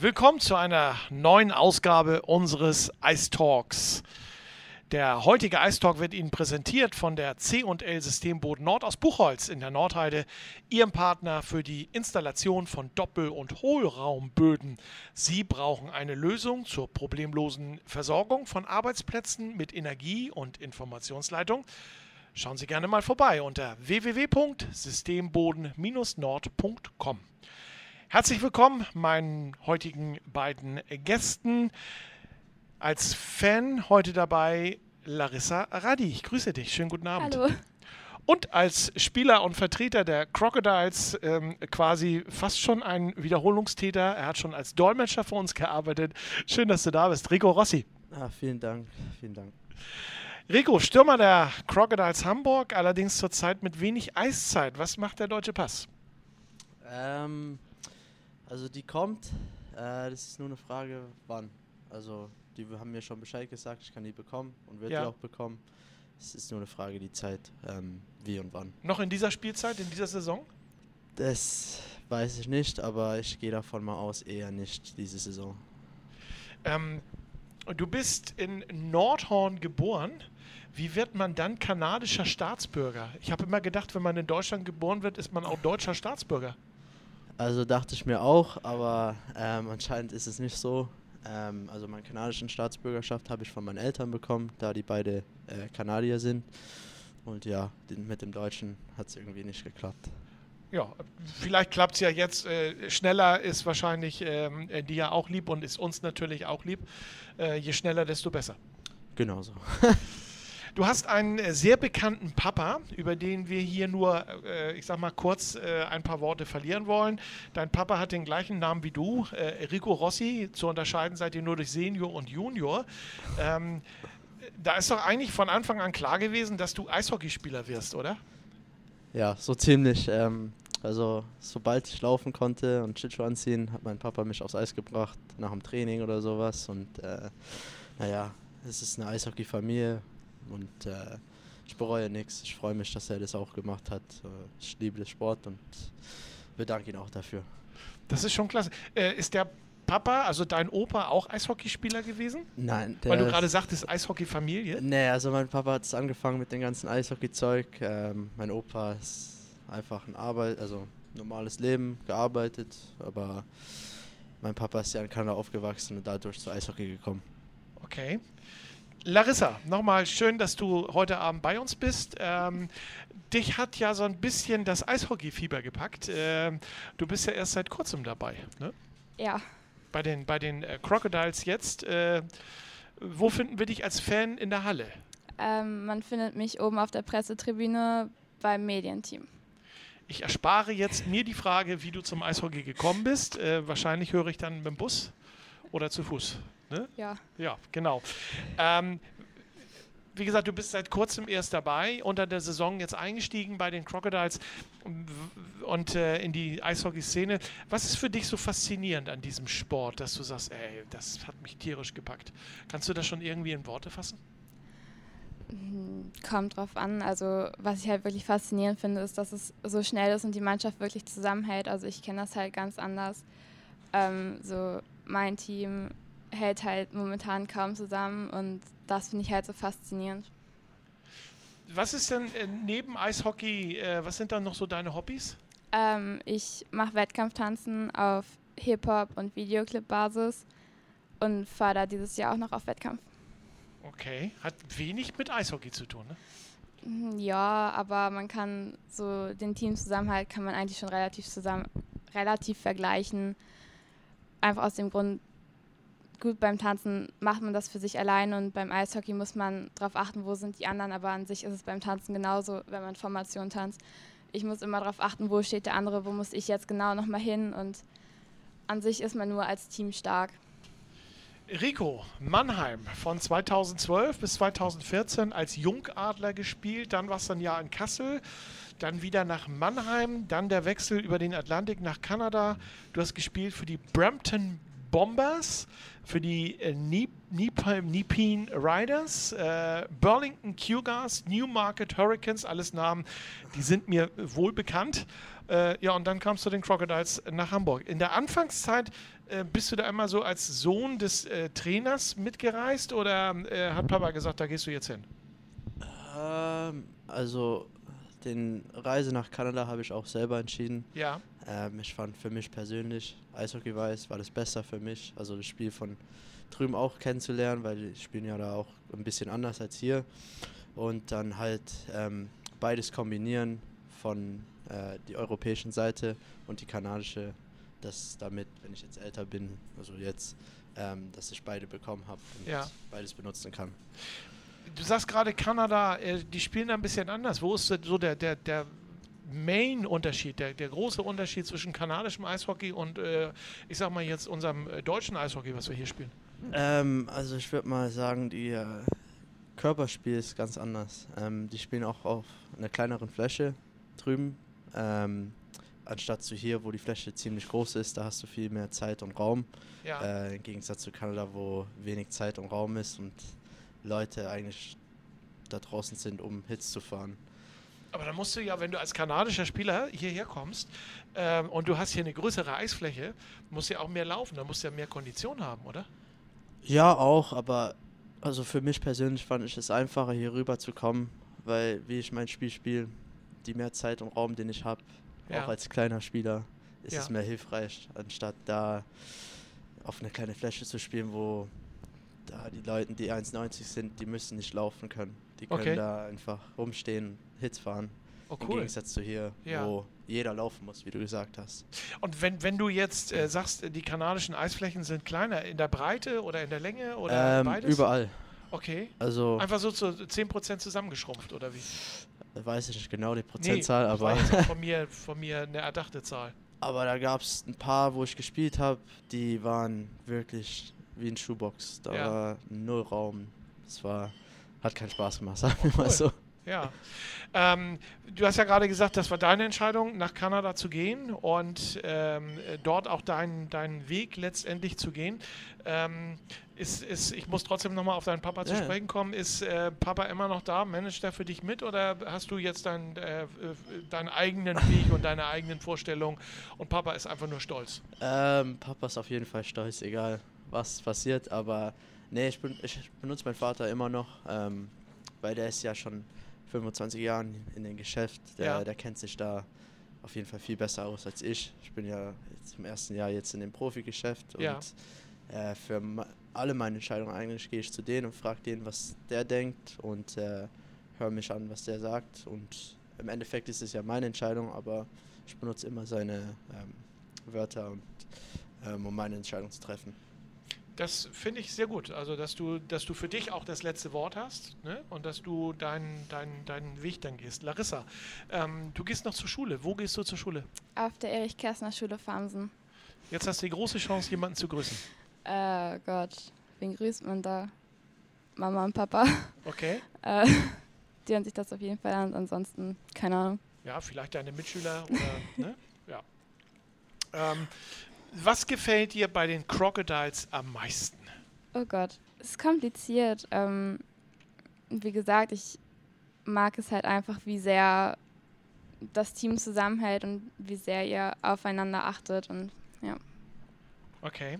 Willkommen zu einer neuen Ausgabe unseres Ice Talks. Der heutige Ice Talk wird Ihnen präsentiert von der C&L Systemboot Nord aus Buchholz in der Nordheide, Ihrem Partner für die Installation von Doppel- und Hohlraumböden. Sie brauchen eine Lösung zur problemlosen Versorgung von Arbeitsplätzen mit Energie- und Informationsleitung. Schauen Sie gerne mal vorbei unter www.systemboden-nord.com. Herzlich willkommen meinen heutigen beiden Gästen. Als Fan heute dabei Larissa Radi. Ich grüße dich. Schönen guten Abend. Hallo. Und als Spieler und Vertreter der Crocodiles ähm, quasi fast schon ein Wiederholungstäter. Er hat schon als Dolmetscher für uns gearbeitet. Schön, dass du da bist. Rico Rossi. Ah, vielen Dank, vielen Dank. Rico, Stürmer der Crocodiles Hamburg, allerdings zurzeit mit wenig Eiszeit. Was macht der Deutsche Pass? Ähm, also die kommt, äh, das ist nur eine Frage, wann. Also die haben mir schon Bescheid gesagt, ich kann die bekommen und werde Ja. die auch bekommen. Es ist nur eine Frage, die Zeit, ähm, wie und wann. Noch in dieser Spielzeit, in dieser Saison? Das weiß ich nicht, aber ich gehe davon mal aus, eher nicht diese Saison. Ähm, du bist in Nordhorn geboren. Wie wird man dann kanadischer Staatsbürger? Ich habe immer gedacht, wenn man in Deutschland geboren wird, ist man auch deutscher Staatsbürger. Also dachte ich mir auch, aber ähm, anscheinend ist es nicht so. Ähm, also meine kanadischen Staatsbürgerschaft habe ich von meinen Eltern bekommen, da die beide äh, Kanadier sind. Und ja, den, mit dem Deutschen hat es irgendwie nicht geklappt. Ja, vielleicht klappt es ja jetzt äh, schneller, ist wahrscheinlich ähm, äh, dir ja auch lieb und ist uns natürlich auch lieb. Äh, je schneller, desto besser. Genauso. Du hast einen äh, sehr bekannten Papa, über den wir hier nur, äh, ich sag mal, kurz äh, ein paar Worte verlieren wollen. Dein Papa hat den gleichen Namen wie du, äh, Rico Rossi. Zu unterscheiden seid ihr nur durch Senior und Junior. Ähm, da ist doch eigentlich von Anfang an klar gewesen, dass du Eishockeyspieler wirst, oder? Ja, so ziemlich. Ähm, also sobald ich laufen konnte und Schlittschuh anziehen, hat mein Papa mich aufs Eis gebracht, nach dem Training oder sowas. Und äh, naja, es ist eine Eishockey-Familie und äh, ich bereue nichts. Ich freue mich, dass er das auch gemacht hat. Äh, Ich liebe den Sport und bedanke ihn auch dafür. Das ist schon klasse. Äh, ist der Papa, also dein Opa, auch Eishockeyspieler gewesen? Nein, der Weil du gerade sagtest, Eishockey-Familie. Nee, also mein Papa hat es angefangen mit dem ganzen Eishockey-Zeug. Ähm, mein Opa ist einfach ein Arbeit, also normales Leben, gearbeitet, aber mein Papa ist ja in Kanada aufgewachsen und dadurch zu Eishockey gekommen. Okay. Larissa, nochmal schön, dass du heute Abend bei uns bist. Ähm, dich hat ja so ein bisschen das Eishockey-Fieber gepackt. Ähm, du bist ja erst seit kurzem dabei, ne? Ja, Bei den, bei den äh, Crocodiles jetzt. Äh, wo finden wir dich als Fan in der Halle? ähm, man findet mich oben auf der Pressetribüne beim Medienteam. Ich erspare jetzt mir die Frage, wie du zum Eishockey gekommen bist. Äh, wahrscheinlich höre ich dann mit dem Bus oder zu Fuß. Ne? Ja, Ja, genau. Ähm, wie gesagt, du bist seit kurzem erst dabei, unter der Saison jetzt eingestiegen bei den Crocodiles und äh, in die Eishockey-Szene. Was ist für dich so faszinierend an diesem Sport, dass du sagst, ey, das hat mich tierisch gepackt? Kannst du das schon irgendwie in Worte fassen? hm, kommt drauf an. Also, was ich halt wirklich faszinierend finde, ist, dass es so schnell ist und die Mannschaft wirklich zusammenhält. Also, ich kenne das halt ganz anders. Ähm, so, mein Team hält halt momentan kaum zusammen und das finde ich halt so faszinierend. Was ist denn äh, neben Eishockey, äh, was sind dann noch so deine Hobbys? Ähm, ich mache Wettkampftanzen auf Hip-Hop- und Videoclip-Basis und fahre da dieses Jahr auch noch auf Wettkampf. Okay, hat wenig mit Eishockey zu tun, ne? Mhm, Ja, aber man kann so den Teamzusammenhalt kann man eigentlich schon relativ zusammen relativ vergleichen. Einfach aus dem Grund, gut beim Tanzen macht man das für sich allein und beim Eishockey muss man darauf achten, wo sind die anderen, aber an sich ist es beim Tanzen genauso, wenn man Formation tanzt. Ich muss immer darauf achten, wo steht der andere, wo muss ich jetzt genau nochmal hin und an sich ist man nur als Team stark. Rico, Mannheim von 2012 bis 2014 als Jungadler gespielt, dann war es ein Jahr in Kassel, dann wieder nach Mannheim, dann der Wechsel über den Atlantik nach Kanada. Du hast gespielt für die Brampton Bombers, für die äh, Nepean Riders, äh, Burlington Cougars, Newmarket Hurricanes, alles Namen, die sind mir wohl bekannt. Äh, ja, und dann kamst du den Crocodiles nach Hamburg. In der Anfangszeit äh, bist du da immer so als Sohn des äh, Trainers mitgereist oder äh, hat Papa gesagt, da gehst du jetzt hin? Ähm, also den Reise nach Kanada habe ich auch selber entschieden. Ja. Ähm, ich fand für mich persönlich, Eishockey-weiß, war das besser für mich, also das Spiel von drüben auch kennenzulernen, weil ich spiele ja da auch ein bisschen anders als hier. Und dann halt ähm, beides kombinieren von äh, die europäischen Seite und die kanadische, dass damit, wenn ich jetzt älter bin, also jetzt, ähm, dass ich beide bekommen habe und Ja. beides benutzen kann. Du sagst gerade Kanada, äh, die spielen da ein bisschen anders. Wo ist so der, der, der Main-Unterschied, der, der große Unterschied zwischen kanadischem Eishockey und, äh, ich sag mal jetzt, unserem äh, deutschen Eishockey, was wir hier spielen? Ähm, also ich würde mal sagen, die äh, Körperspiel ist ganz anders. Ähm, die spielen auch auf einer kleineren Fläche drüben. Ähm, anstatt zu hier, wo die Fläche ziemlich groß ist, da hast du viel mehr Zeit und Raum. Ja. Äh, Im Gegensatz zu Kanada, wo wenig Zeit und Raum ist und Leute eigentlich da draußen sind, um Hits zu fahren. Aber dann musst du ja, wenn du als kanadischer Spieler hierher kommst ähm, und du hast hier eine größere Eisfläche, musst du ja auch mehr laufen, dann musst du ja mehr Kondition haben, oder? Ja, auch, aber also für mich persönlich fand ich es einfacher, hier rüber zu kommen, weil wie ich mein Spiel spiele, die mehr Zeit und Raum, den ich habe, Ja. auch als kleiner Spieler, ist Ja. es mir hilfreich, anstatt da auf eine kleine Fläche zu spielen, wo da die Leute, die 1,90 sind, die müssen nicht laufen können. Die können Okay. da einfach rumstehen, Hits fahren. Oh, Im cool. Gegensatz zu hier, Ja. wo jeder laufen muss, wie du gesagt hast. Und wenn, wenn du jetzt äh, sagst, die kanadischen Eisflächen sind kleiner, in der Breite oder in der Länge oder Ähm, beides? überall. Okay. Also Einfach so zu 10% zusammengeschrumpft, oder wie? weiß ich nicht genau die Prozentzahl, das aber von mir, von mir eine erdachte Zahl. Aber da gab es ein paar, wo ich gespielt habe, die waren wirklich wie ein Schuhbox. Da Ja. war null Raum. Es war, hat keinen Spaß gemacht, sagen wir cool. mal so. Ja. Ähm, du hast ja gerade gesagt, das war deine Entscheidung, nach Kanada zu gehen und ähm, äh, dort auch deinen deinen Weg letztendlich zu gehen. Ähm, ist, ist, ich muss trotzdem nochmal auf deinen Papa zu Ja. sprechen kommen. Ist äh, Papa immer noch da? Managt er für dich mit oder hast du jetzt dein, äh, äh, deinen eigenen Weg und deine eigenen Vorstellungen und Papa ist einfach nur stolz? Ähm, Papa ist auf jeden Fall stolz, egal was passiert. Aber nee, ich, ben, ich benutze meinen Vater immer noch, ähm, weil der ist ja schon 25 Jahre in dem Geschäft. Der, Ja. der kennt sich da auf jeden Fall viel besser aus als ich. Ich bin ja im ersten Jahr jetzt in dem Profigeschäft und Ja. äh, für alle meine Entscheidungen eigentlich gehe ich zu denen und frage den, was der denkt und äh, höre mich an, was der sagt. Und im Endeffekt ist es ja meine Entscheidung, aber ich benutze immer seine ähm, Wörter, und, ähm, um meine Entscheidung zu treffen. Das finde ich sehr gut. Also, dass du, dass du für dich auch das letzte Wort hast ne? und dass du deinen dein, deinen Weg dann gehst. Larissa, ähm, du gehst noch zur Schule. Wo gehst du zur Schule? Auf der Erich-Kästner-Schule Farmsen. Jetzt hast du die große Chance, jemanden zu grüßen. Äh, Gott, wen grüßt man da? Mama und Papa. Okay? Äh, die hören sich das auf jeden Fall an. Ansonsten, keine Ahnung. Ja, vielleicht deine Mitschüler oder, ne? Ja. Ähm, was gefällt dir bei den Crocodiles am meisten? Oh Gott, es ist kompliziert. Ähm, wie gesagt, ich mag es halt einfach, wie sehr das Team zusammenhält und wie sehr ihr aufeinander achtet. Und Okay.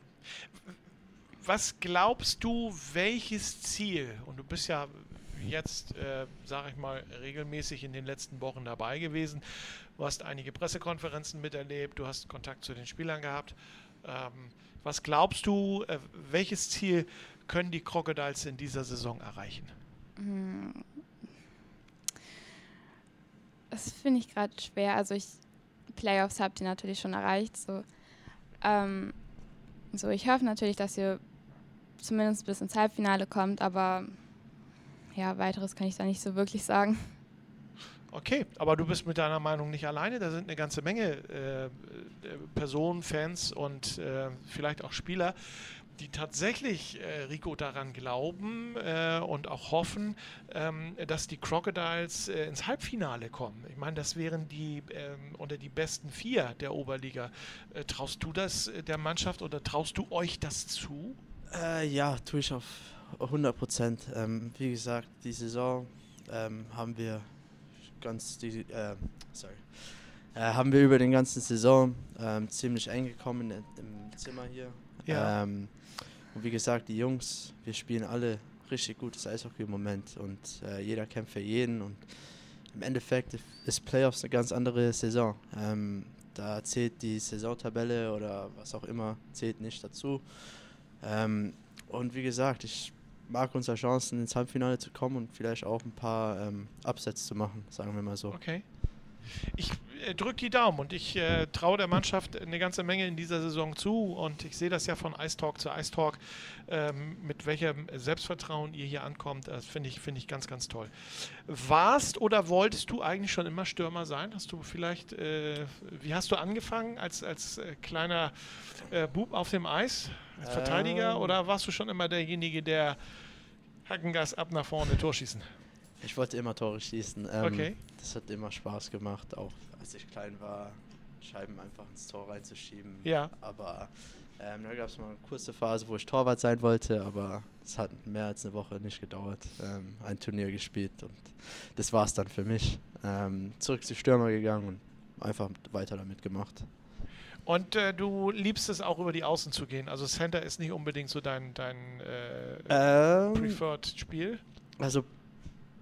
Was glaubst du, welches Ziel, und du bist ja jetzt, äh, sage ich mal, regelmäßig in den letzten Wochen dabei gewesen, du hast einige Pressekonferenzen miterlebt, du hast Kontakt zu den Spielern gehabt. Ähm, was glaubst du, äh, welches Ziel können die Crocodiles in dieser Saison erreichen? das finde ich gerade schwer. Also ich Playoffs habt ihr natürlich schon erreicht. So, ähm, so ich hoffe natürlich, dass ihr zumindest bis ins Halbfinale kommt, aber ja, weiteres kann ich da nicht so wirklich sagen. Okay, aber du bist mit deiner Meinung nicht alleine. Da sind eine ganze Menge äh, Personen, Fans und äh, vielleicht auch Spieler, die tatsächlich, äh, Rico, daran glauben äh, und auch hoffen, ähm, dass die Crocodiles äh, ins Halbfinale kommen. Ich meine, das wären die ähm, unter die besten vier der Oberliga. Äh, traust du das äh, der Mannschaft oder traust du euch das zu? Äh, ja, tue ich auf 100 Prozent. Ähm, wie gesagt, die Saison ähm, haben wir ganz die, äh, sorry, äh, haben wir über den ganzen Saison ähm, ziemlich eng gekommen im Zimmer hier. Ja. Ähm, und wie gesagt, die Jungs, wir spielen alle richtig gutes Eishockey im Moment und äh, jeder kämpft für jeden und im Endeffekt ist Playoffs eine ganz andere Saison. Ähm, da zählt die Saisontabelle oder was auch immer, zählt nicht dazu. Ähm, und wie gesagt, ich mag unsere Chancen ins Halbfinale zu kommen und vielleicht auch ein paar ähm, Upsets zu machen, sagen wir mal so. Okay. Ich äh, drücke die Daumen und ich äh, traue der Mannschaft eine ganze Menge in dieser Saison zu und ich sehe das ja von Ice Talk zu Ice Talk, ähm, mit welchem Selbstvertrauen ihr hier ankommt. Das finde ich, find ich ganz, ganz toll. Warst oder wolltest du eigentlich schon immer Stürmer sein? Hast du vielleicht, äh, wie hast du angefangen als, als äh, kleiner äh, Bub auf dem Eis, als Verteidiger Ähm. oder warst du schon immer derjenige, der Hackengas ab nach vorne Tor schießen? Ich wollte immer Tore schießen. Ähm, Okay. Das hat immer Spaß gemacht, auch als ich klein war, Scheiben einfach ins Tor reinzuschieben. Ja. Aber ähm, da gab es mal eine kurze Phase, wo ich Torwart sein wollte, aber es hat mehr als eine Woche nicht gedauert. Ähm, ein Turnier gespielt und das war es dann für mich. Ähm, zurück zu Stürmer gegangen und einfach weiter damit gemacht. Und äh, du liebst es auch über die Außen zu gehen. Also Center ist nicht unbedingt so dein, dein äh, Ähm, preferred Spiel. also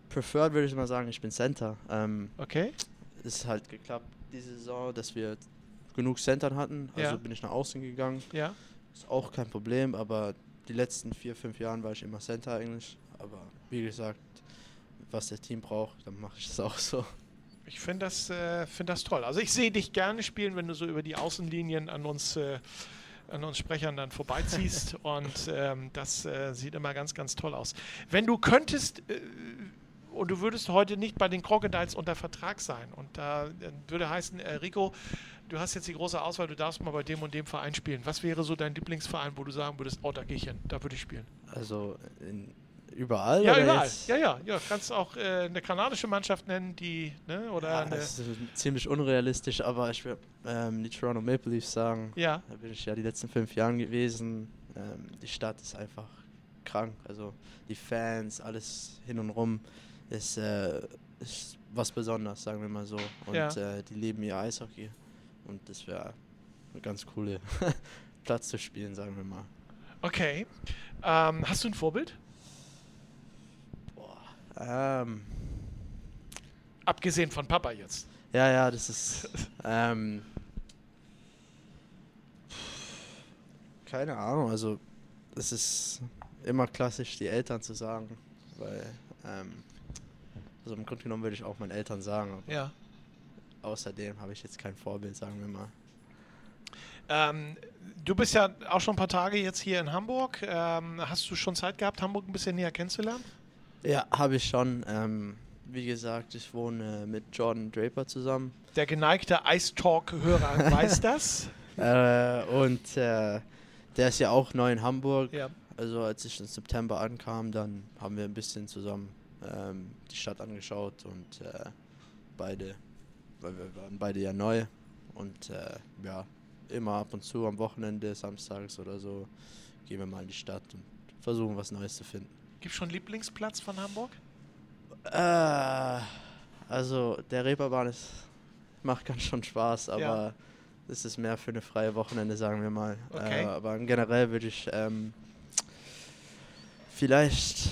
preferred würde ich mal sagen, ich bin Center. Ähm, Okay. Es ist halt geklappt diese Saison, dass wir genug Centern hatten. Also Ja. bin ich nach außen gegangen. Ja. Ist auch kein Problem, aber die letzten vier, fünf Jahren war ich immer Center eigentlich. Aber wie gesagt, was das Team braucht, dann mache ich es auch so. Ich finde das, äh, find das toll. Also ich sehe dich gerne spielen, wenn du so über die Außenlinien an uns, äh, an uns Sprechern dann vorbeiziehst. und ähm, das äh, sieht immer ganz, ganz toll aus. Wenn du könntest äh, und du würdest heute nicht bei den Crocodiles unter Vertrag sein und da äh, würde heißen, äh, Rico, du hast jetzt die große Auswahl, du darfst mal bei dem und dem Verein spielen. Was wäre so dein Lieblingsverein, wo du sagen würdest, oh, da gehe ich hin, da würde ich spielen? Also in, überall? Ja, überall. jetzt? Ja, ja, ja. Kannst auch äh, eine kanadische Mannschaft nennen, die, ne, oder Ja, das ist ziemlich unrealistisch, aber ich würde ähm, die Toronto Maple Leafs sagen. ja. Da bin ich ja die letzten fünf Jahre gewesen. Ähm, die Stadt ist einfach krank. Also die Fans, alles hin und rum ist, äh, ist was Besonderes, sagen wir mal so. Und Ja. äh, die lieben ihr Eishockey. Und das wäre eine ganz coole Platz zu spielen, sagen wir mal. Okay. Ähm, hast du ein Vorbild? Ähm, Abgesehen von Papa jetzt. ja, ja, das ist. Ähm, keine Ahnung, also es ist immer klassisch, die Eltern zu sagen, weil, ähm, also im Grunde genommen würde ich auch meinen Eltern sagen, Ja. außerdem habe ich jetzt kein Vorbild, sagen wir mal. Ähm, du bist ja auch schon ein paar Tage jetzt hier in Hamburg. Ähm, hast du schon Zeit gehabt, Hamburg ein bisschen näher kennenzulernen? Ja, habe ich schon. Ähm, wie gesagt, ich wohne mit Jordan Draper zusammen. Der geneigte Ice Talk-Hörer weiß das. Äh, und äh, der ist ja auch neu in Hamburg. Ja. Also als ich im September ankam, dann haben wir ein bisschen zusammen ähm, die Stadt angeschaut und äh, beide, weil wir waren beide ja neu und äh, ja, immer ab und zu am Wochenende, samstags oder so, gehen wir mal in die Stadt und versuchen was Neues zu finden. Gibt schon Lieblingsplatz von Hamburg? Äh, also der Reeperbahn ist, macht ganz schon Spaß, aber Ja. es ist mehr für eine freie Wochenende, sagen wir mal. Okay. Äh, aber generell würde ich ähm, vielleicht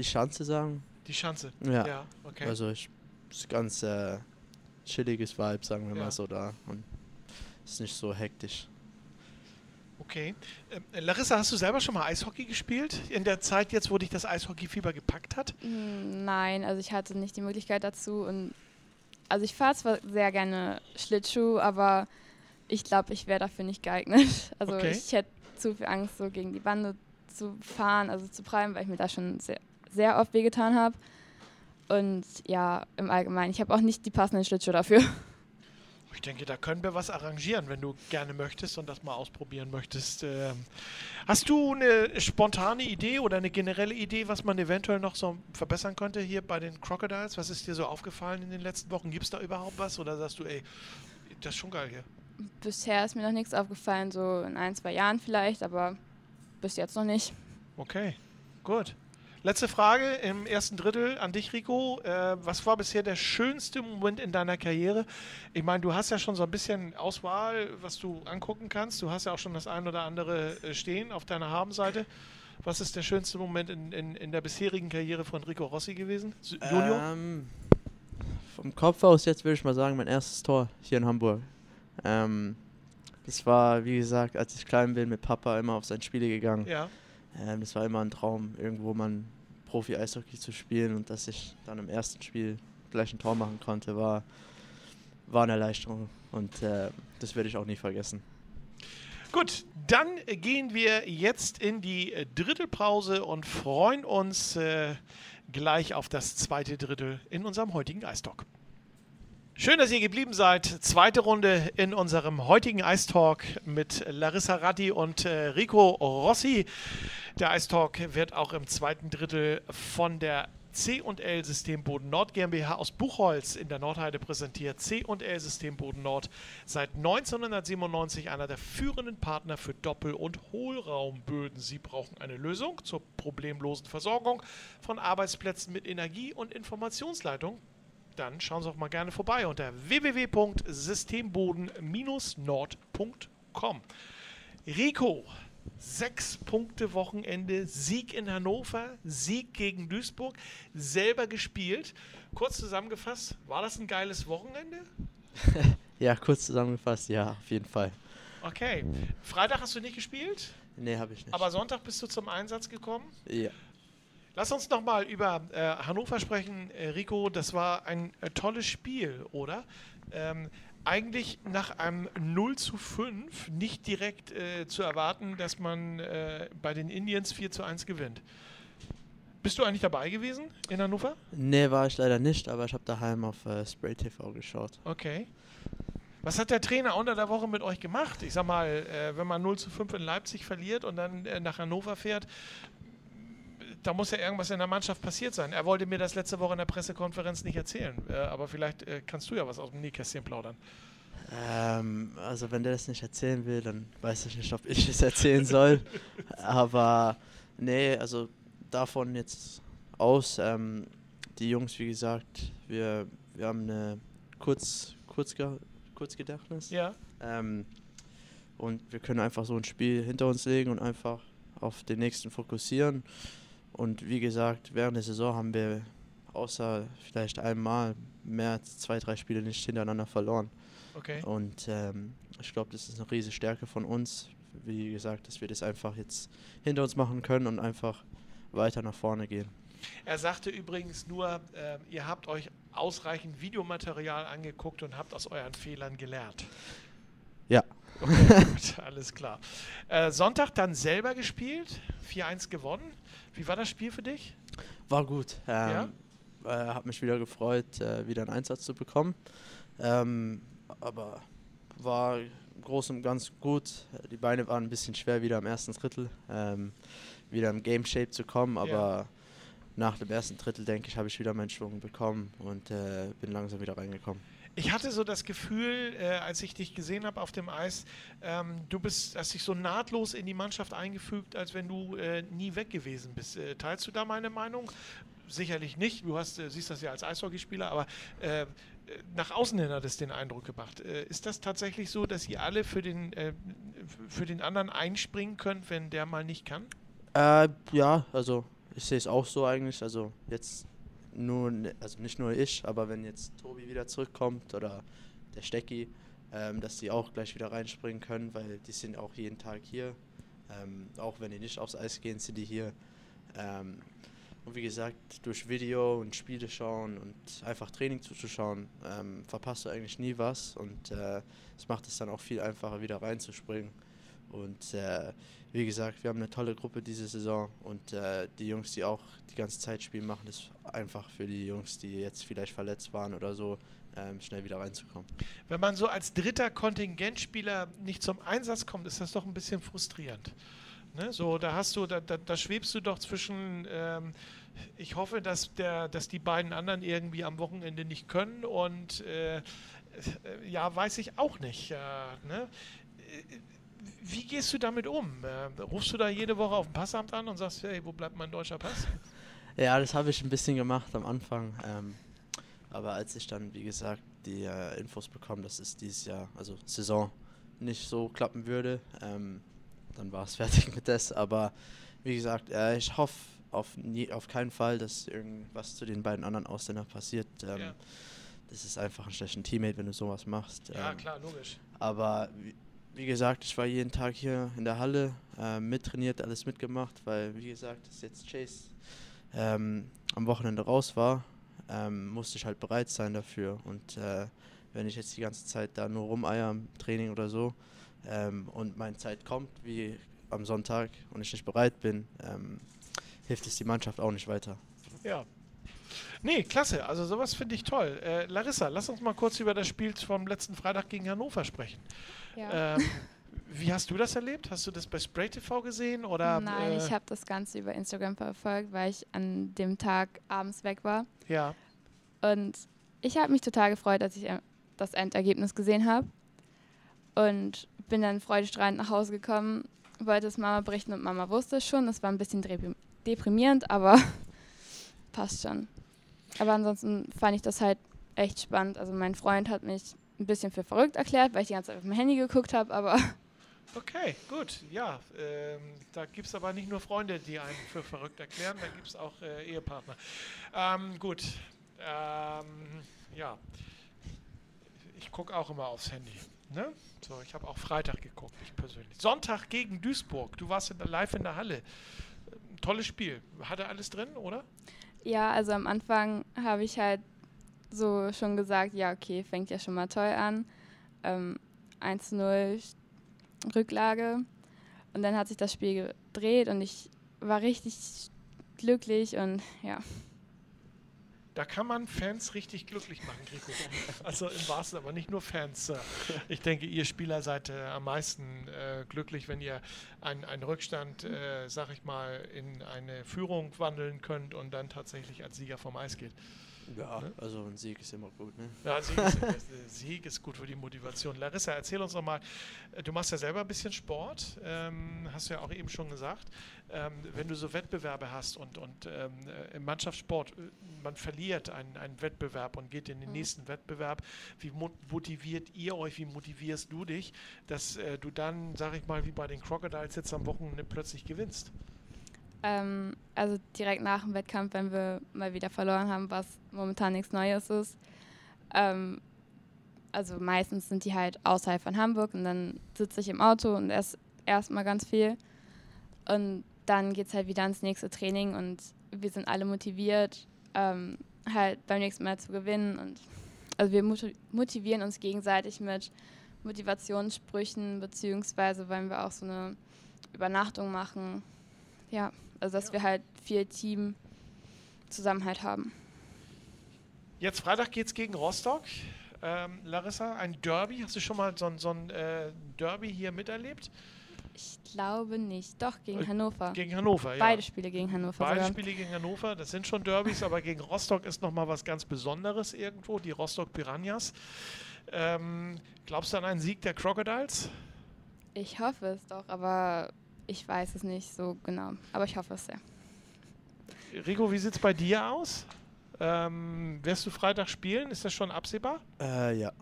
die Schanze sagen. Die Schanze. Ja. Ja, okay. Also ich, ist ganz äh, chilliges Vibe, sagen wir Ja. mal so da. Und ist nicht so hektisch. Okay. Ähm, Larissa, hast du selber schon mal Eishockey gespielt? In der Zeit jetzt, wo dich das Eishockey-Fieber gepackt hat? Mm, Nein, also ich hatte nicht die Möglichkeit dazu und also ich fahre zwar sehr gerne Schlittschuh, aber ich glaube, ich wäre dafür nicht geeignet. Also Okay. ich hätte zu viel Angst, so gegen die Bande zu fahren, also zu prallen, weil ich mir da schon sehr, sehr oft wehgetan habe. Und ja, im Allgemeinen, ich habe auch nicht die passenden Schlittschuhe dafür. Ich denke, da können wir was arrangieren, wenn du gerne möchtest und das mal ausprobieren möchtest. Ähm, hast du eine spontane Idee oder eine generelle Idee, was man eventuell noch so verbessern könnte hier bei den Crocodiles? Was ist dir so aufgefallen in den letzten Wochen? Gibt es da überhaupt was oder sagst du, ey, das ist schon geil hier? Bisher ist mir noch nichts aufgefallen, so in ein, zwei Jahren vielleicht, aber bis jetzt noch nicht. Okay, gut. Letzte Frage im ersten Drittel an dich, Rico. Äh, was war bisher der schönste Moment in deiner Karriere? Ich meine, du hast ja schon so ein bisschen Auswahl, was du angucken kannst. Du hast ja auch schon das ein oder andere äh, stehen auf deiner Habenseite. Was ist der schönste Moment in, in, in der bisherigen Karriere von Rico Rossi gewesen? Junior? Ähm, vom Kopf aus jetzt würde ich mal sagen, mein erstes Tor hier in Hamburg. Ähm, das war, wie gesagt, als ich klein bin, mit Papa immer auf seine Spiele gegangen. Ja. Ähm, das war immer ein Traum, irgendwo mal Profi-Eishockey zu spielen und dass ich dann im ersten Spiel gleich ein Tor machen konnte, war, war eine Erleichterung und äh, das werde ich auch nie vergessen. Gut, dann gehen wir jetzt in die Drittelpause und freuen uns äh, gleich auf das zweite Drittel in unserem heutigen Eistalk. Schön, dass ihr geblieben seid. Zweite Runde in unserem heutigen Eistalk mit Larissa Ratti und äh, Rico Rossi. Der Eistalk wird auch im zweiten Drittel von der C&L Systemboden Nord GmbH aus Buchholz in der Nordheide präsentiert. C&L Systemboden Nord seit 1997 einer der führenden Partner für Doppel- und Hohlraumböden. Sie brauchen eine Lösung zur problemlosen Versorgung von Arbeitsplätzen mit Energie- und Informationsleitung dann schauen Sie auch mal gerne vorbei unter www.systemboden-nord.com. Rico, sechs Punkte Wochenende, Sieg in Hannover, Sieg gegen Duisburg, selber gespielt. Kurz zusammengefasst, war das ein geiles Wochenende? ja, kurz zusammengefasst, ja, auf jeden Fall. Okay. Freitag hast du nicht gespielt? Nee, habe ich nicht. Aber Sonntag bist du zum Einsatz gekommen? Ja. Lass uns nochmal über äh, Hannover sprechen, äh, Rico. Das war ein äh, tolles Spiel, oder? Ähm, eigentlich nach einem 0 zu 5 nicht direkt äh, zu erwarten, dass man äh, bei den Indians 4 zu 1 gewinnt. Bist du eigentlich dabei gewesen in Hannover? Nee, war ich leider nicht, aber ich habe daheim auf äh, Spray TV geschaut. Okay. Was hat der Trainer unter der Woche mit euch gemacht? Ich sag mal, äh, wenn man 0 zu 5 in Leipzig verliert und dann äh, nach Hannover fährt, da muss ja irgendwas in der Mannschaft passiert sein. Er wollte mir das letzte Woche in der Pressekonferenz nicht erzählen, äh, aber vielleicht äh, kannst du ja was aus dem Nähkästchen plaudern. Ähm, also wenn der das nicht erzählen will, dann weiß ich nicht, ob ich es erzählen soll. aber nee, also davon jetzt aus, ähm, die Jungs, wie gesagt, wir, wir haben eine Kurz, Kurzge Kurzgedächtnis. Ja. Ähm, und wir können einfach so ein Spiel hinter uns legen und einfach auf den nächsten fokussieren. Und wie gesagt, während der Saison haben wir außer vielleicht einmal mehr als zwei, drei Spiele nicht hintereinander verloren. Okay. Und ähm, ich glaube, das ist eine riesige Stärke von uns. Wie gesagt, dass wir das einfach jetzt hinter uns machen können und einfach weiter nach vorne gehen. Er sagte übrigens nur, äh, ihr habt euch ausreichend Videomaterial angeguckt und habt aus euren Fehlern gelernt. Okay, gut, alles klar. Äh, Sonntag dann selber gespielt, 4-1 gewonnen. Wie war das Spiel für dich? War gut. Ähm, ja? äh, hat mich wieder gefreut, äh, wieder einen Einsatz zu bekommen. Ähm, aber war im Großen und Ganzen gut. Die Beine waren ein bisschen schwer wieder im ersten Drittel, ähm, wieder im Game Shape zu kommen, aber ja. nach dem ersten Drittel, denke ich, habe ich wieder meinen Schwung bekommen und äh, bin langsam wieder reingekommen. Ich hatte so das Gefühl, äh, als ich dich gesehen habe auf dem Eis, ähm, du bist, hast dich so nahtlos in die Mannschaft eingefügt, als wenn du äh, nie weg gewesen bist. Äh, teilst du da meine Meinung? Sicherlich nicht. Du hast, äh, siehst das ja als Eishockeyspieler, aber äh, nach außen hin hat es den Eindruck gemacht. Äh, ist das tatsächlich so, dass ihr alle für den, für den anderen einspringen könnt, wenn der mal nicht kann? ja, also ich sehe es auch so eigentlich. Also jetzt nur, also nicht nur ich, aber wenn jetzt Tobi wieder zurückkommt oder der Stecki, ähm, dass die auch gleich wieder reinspringen können, weil die sind auch jeden Tag hier. Ähm, auch wenn die nicht aufs Eis gehen, sind die hier. Ähm, und wie gesagt, durch Video und Spiele schauen und einfach Training zuzuschauen, ähm, verpasst du eigentlich nie was und äh, es macht es dann auch viel einfacher, wieder reinzuspringen. Und äh, wie gesagt, wir haben eine tolle Gruppe diese Saison und äh, die Jungs, die auch die ganze Zeit spielen, machen das einfach für die Jungs, die jetzt vielleicht verletzt waren oder so, ähm, schnell wieder reinzukommen. Wenn man so als dritter Kontingentspieler nicht zum Einsatz kommt, ist das doch ein bisschen frustrierend. Ne? So, da hast du, da, da, da schwebst du doch zwischen, ähm, ich hoffe, dass der, dass die beiden anderen irgendwie am Wochenende nicht können und äh, ja, weiß ich auch nicht. Äh, ne? Wie gehst du damit um? Äh, rufst du da jede Woche auf dem Passamt an und sagst, hey, wo bleibt mein deutscher Pass? Ja, das habe ich ein bisschen gemacht am Anfang. Ähm, aber als ich dann, wie gesagt, die äh, Infos bekomme, dass es dieses Jahr, also Saison, nicht so klappen würde, ähm, dann war es fertig mit das. Aber wie gesagt, äh, ich hoffe auf, nie, auf keinen Fall, dass irgendwas zu den beiden anderen Ausländern passiert. Ähm, ja. Das ist einfach ein schlechter Teammate, wenn du sowas machst. Ja, ähm, klar, logisch. Aber wie, gesagt, ich war jeden Tag hier in der Halle, äh, mittrainiert, alles mitgemacht, weil, wie gesagt, dass jetzt Chase ähm, am Wochenende raus war, ähm, musste ich halt bereit sein dafür. Und äh, wenn ich jetzt die ganze Zeit da nur rumeier im Training oder so, ähm, und meine Zeit kommt, wie am Sonntag, und ich nicht bereit bin, ähm, hilft es die Mannschaft auch nicht weiter. Ja. Nee, klasse. Also sowas finde ich toll. Äh, Larissa, lass uns mal kurz über das Spiel vom letzten Freitag gegen Hannover sprechen. Ja. Ähm, wie hast du das erlebt? Hast du das bei Spray TV gesehen? Oder, Nein, äh ich habe das Ganze über Instagram verfolgt, weil ich an dem Tag abends weg war. Ja. Und ich habe mich total gefreut, als ich äh, das Endergebnis gesehen habe. Und bin dann freudestrahlend nach Hause gekommen, wollte es Mama berichten und Mama wusste es schon. Es war ein bisschen deprimierend, aber passt schon. Aber ansonsten fand ich das halt echt spannend. Also mein Freund hat mich ein bisschen für verrückt erklärt, weil ich die ganze Zeit auf mein Handy geguckt habe, aber... Okay, gut. Ja, ähm, da gibt es aber nicht nur Freunde, die einen für verrückt erklären, da gibt es auch äh, Ehepartner. Ähm, gut. Ähm, ja. Ich gucke auch immer aufs Handy. Ne? So, ich habe auch Freitag geguckt, ich persönlich. Sonntag gegen Duisburg. Du warst in der, live in der Halle. Tolles Spiel. Hatte alles drin, oder? Ja, also am Anfang habe ich halt so schon gesagt, ja, okay, fängt ja schon mal toll an. Ähm, 1-0 Rücklage. Und dann hat sich das Spiel gedreht und ich war richtig glücklich und ja. Da kann man Fans richtig glücklich machen, Rico. Also im wahrsten, aber nicht nur Fans. Ich denke, ihr Spieler seid äh, am meisten äh, glücklich, wenn ihr einen Rückstand, äh, sag ich mal, in eine Führung wandeln könnt und dann tatsächlich als Sieger vom Eis geht. Ja, ne? also ein Sieg ist immer gut. Ne? Ja, Sieg ist, Sieg ist, gut für die Motivation. Larissa, erzähl uns doch mal, äh, du machst ja selber ein bisschen Sport, ähm, hast du ja auch eben schon gesagt. Ähm, wenn du so Wettbewerbe hast und, und ähm, äh, im Mannschaftssport, äh, man verliert einen, einen Wettbewerb und geht in den mhm. nächsten Wettbewerb, wie motiviert ihr euch, wie motivierst du dich, dass äh, du dann, sag ich mal, wie bei den Crocodiles jetzt am Wochenende plötzlich gewinnst? Ähm, also direkt nach dem Wettkampf, wenn wir mal wieder verloren haben, was momentan nichts Neues ist. Ähm, also meistens sind die halt außerhalb von Hamburg und dann sitze ich im Auto und esse erstmal ganz viel. Und dann geht es halt wieder ans nächste Training und wir sind alle motiviert, ähm, halt beim nächsten Mal zu gewinnen. Und also wir motivieren uns gegenseitig mit Motivationssprüchen, beziehungsweise wollen wir auch so eine Übernachtung machen. Ja. Also dass wir halt viel Team-Zusammenhalt haben. Jetzt Freitag geht es gegen Rostock. Ähm, Larissa, ein Derby. Hast du schon mal so, so ein äh, Derby hier miterlebt? Ich glaube nicht. Doch, gegen äh, Hannover. Gegen Hannover, ja. Beide Spiele gegen Hannover. Beide sogar. Spiele gegen Hannover, das sind schon Derbys, aber gegen Rostock ist nochmal was ganz Besonderes irgendwo, die Rostock Piranhas. Ähm, glaubst du an einen Sieg der Crocodiles? Ich hoffe es doch, aber ich weiß es nicht so genau, aber ich hoffe es sehr. Rico, wie sieht es bei dir aus? Ähm, wirst du Freitag spielen? Ist das schon absehbar? Äh, ja.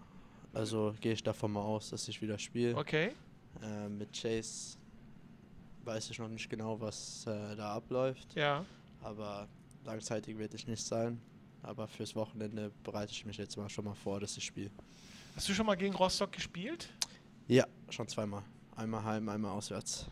Also gehe ich davon mal aus, dass ich wieder spiele. Okay. Äh, mit Chase weiß ich noch nicht genau, was äh, da abläuft. Ja. Aber langzeitig werde ich nicht sein. Aber fürs Wochenende bereite ich mich jetzt mal schon mal vor, dass ich spiele. Hast du schon mal gegen Rostock gespielt? Ja, schon zweimal. Einmal heim, einmal auswärts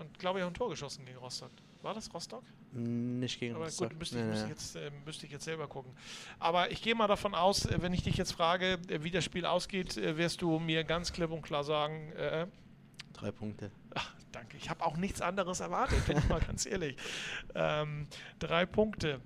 und glaube ich auch ein Tor geschossen gegen Rostock. War das Rostock? Nicht gegen Aber Rostock. gut, müsste, nee, ich, müsste, nee. Jetzt, äh, müsste ich jetzt selber gucken. Aber ich gehe mal davon aus, äh, wenn ich dich jetzt frage, äh, wie das Spiel ausgeht, äh, wirst du mir ganz klipp und klar sagen. Äh, Drei Punkte. Ach, danke. Ich habe auch nichts anderes erwartet, bin ich mal ganz ehrlich. Ähm, drei Punkte.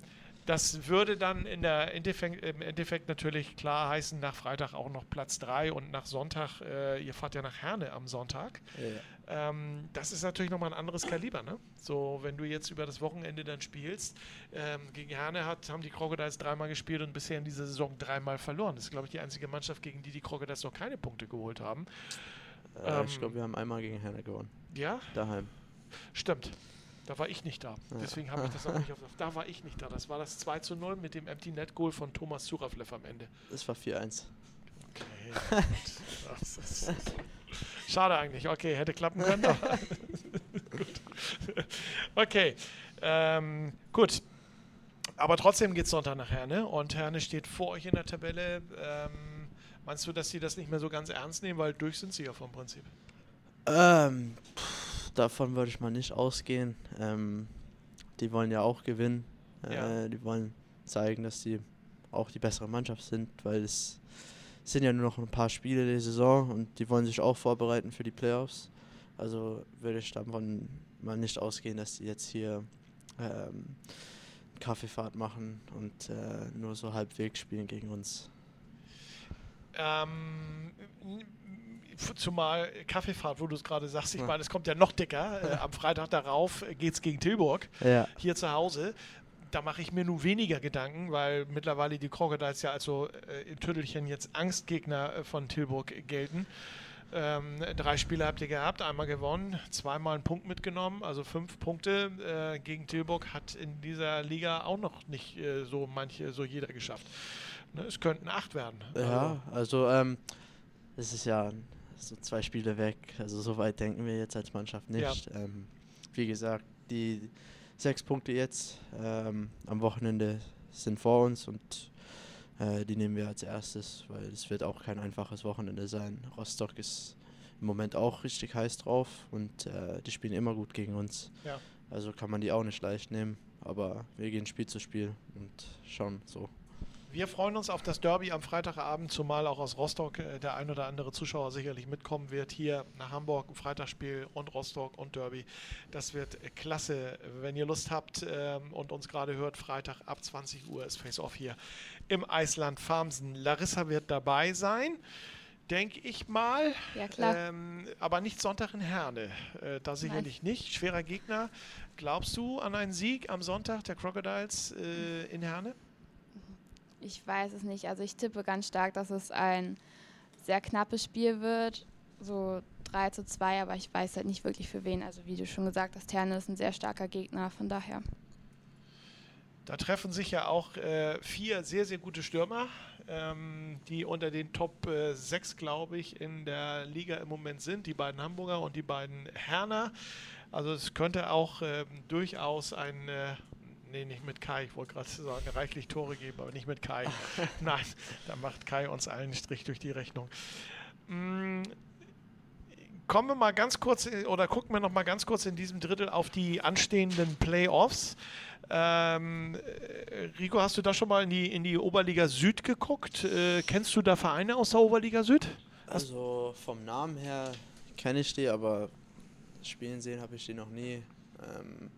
Das würde dann in der Endeffekt, im Endeffekt natürlich klar heißen, nach Freitag auch noch Platz 3 und nach Sonntag, äh, ihr fahrt ja nach Herne am Sonntag. Ja. Ähm, das ist natürlich nochmal ein anderes Kaliber, ne? So, wenn du jetzt über das Wochenende dann spielst, ähm, gegen Herne hat, haben die Crocodiles dreimal gespielt und bisher in dieser Saison dreimal verloren. Das ist, glaube ich, die einzige Mannschaft, gegen die die Crocodiles noch keine Punkte geholt haben. Äh, ähm, ich glaube, wir haben einmal gegen Herne gewonnen. Ja? Daheim. Stimmt. Da war ich nicht da. Deswegen habe ich das auch nicht auf. Da war ich nicht da. Das war das 2 zu 0 mit dem Empty Net Goal von Thomas Suraflev am Ende. Das war 4-1. Okay. Schade eigentlich. Okay, hätte klappen können. gut. Okay. Ähm, gut. Aber trotzdem geht es Sonntag nach Herne und Herne steht vor euch in der Tabelle. Ähm, meinst du, dass sie das nicht mehr so ganz ernst nehmen, weil durch sind sie ja vom Prinzip? Ähm, pff davon würde ich mal nicht ausgehen. Ähm, die wollen ja auch gewinnen. Äh, Die wollen zeigen, dass sie auch die bessere Mannschaft sind, weil es sind ja nur noch ein paar Spiele der Saison und die wollen sich auch vorbereiten für die Playoffs. Also würde ich davon mal nicht ausgehen, dass die jetzt hier ähm, Kaffeefahrt machen und äh, nur so halbwegs spielen gegen uns. Ähm, zumal Kaffeefahrt, wo du es gerade sagst, ich meine, es kommt ja noch dicker. Äh, am Freitag darauf geht es gegen Tilburg, ja. hier zu Hause. Da mache ich mir nur weniger Gedanken, weil mittlerweile die Crocodiles ja also äh, in Tüttelchen jetzt Angstgegner äh, von Tilburg gelten. Ähm, drei Spiele habt ihr gehabt, einmal gewonnen, zweimal einen Punkt mitgenommen, also fünf Punkte äh, gegen Tilburg hat in dieser Liga auch noch nicht äh, so manche, so jeder geschafft. Ne, es könnten acht werden. Ja, also, also ähm, es ist ja so zwei Spiele weg. Also so weit denken wir jetzt als Mannschaft nicht. Ja. Ähm, wie gesagt, die sechs Punkte jetzt ähm, am Wochenende sind vor uns und äh, die nehmen wir als erstes, weil es wird auch kein einfaches Wochenende sein. Rostock ist im Moment auch richtig heiß drauf und äh, die spielen immer gut gegen uns. Ja. Also kann man die auch nicht leicht nehmen, aber wir gehen Spiel zu Spiel und schauen so. Wir freuen uns auf das Derby am Freitagabend, zumal auch aus Rostock äh, der ein oder andere Zuschauer sicherlich mitkommen wird. Hier nach Hamburg ein Freitagsspiel und Rostock und Derby. Das wird klasse. Wenn ihr Lust habt ähm, und uns gerade hört, Freitag ab 20 Uhr ist Face-Off hier im Eisland Farmsen. Larissa wird dabei sein denke ich mal. Ja, klar. Ähm, aber nicht Sonntag in Herne. Äh, da sicherlich Nein. nicht. Schwerer Gegner. Glaubst du an einen Sieg am Sonntag der Crocodiles äh, in Herne? Ich weiß es nicht. Also ich tippe ganz stark, dass es ein sehr knappes Spiel wird. So 3 zu 2, aber ich weiß halt nicht wirklich für wen. Also wie du schon gesagt hast, Terne ist ein sehr starker Gegner, von daher. Da treffen sich ja auch äh, vier sehr, sehr gute Stürmer, ähm, die unter den Top äh, 6, glaube ich, in der Liga im Moment sind. Die beiden Hamburger und die beiden Herner. Also es könnte auch äh, durchaus ein äh, Nee, nicht mit Kai. Ich wollte gerade sagen, reichlich Tore geben, aber nicht mit Kai. Nein, da macht Kai uns allen Strich durch die Rechnung. Mm, kommen wir mal ganz kurz oder gucken wir noch mal ganz kurz in diesem Drittel auf die anstehenden Playoffs. Ähm, Rico, hast du da schon mal in die, in die Oberliga Süd geguckt? Äh, kennst du da Vereine aus der Oberliga Süd? Also vom Namen her kenne ich die, aber spielen sehen habe ich die noch nie. Ähm,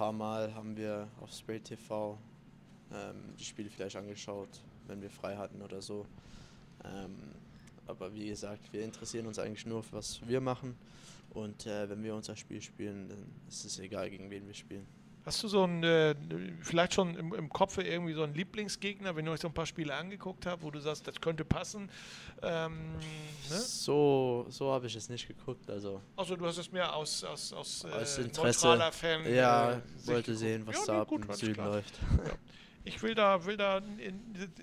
paar Mal haben wir auf Spray TV ähm, die Spiele vielleicht angeschaut, wenn wir frei hatten oder so. Ähm, aber wie gesagt, wir interessieren uns eigentlich nur für was wir machen. Und äh, wenn wir unser Spiel spielen, dann ist es egal, gegen wen wir spielen. Hast du so ein, äh, vielleicht schon im, im Kopf irgendwie so einen Lieblingsgegner, wenn ihr euch so ein paar Spiele angeguckt habt, wo du sagst, das könnte passen? Ähm, ne? So, so habe ich es nicht geguckt. Also, also du hast es mehr aus, aus, aus, aus äh, neutraler Fan. Ja, äh, wollte sehen, was ja, da gut, im Süden klar. läuft. Ja. Ich will da, will da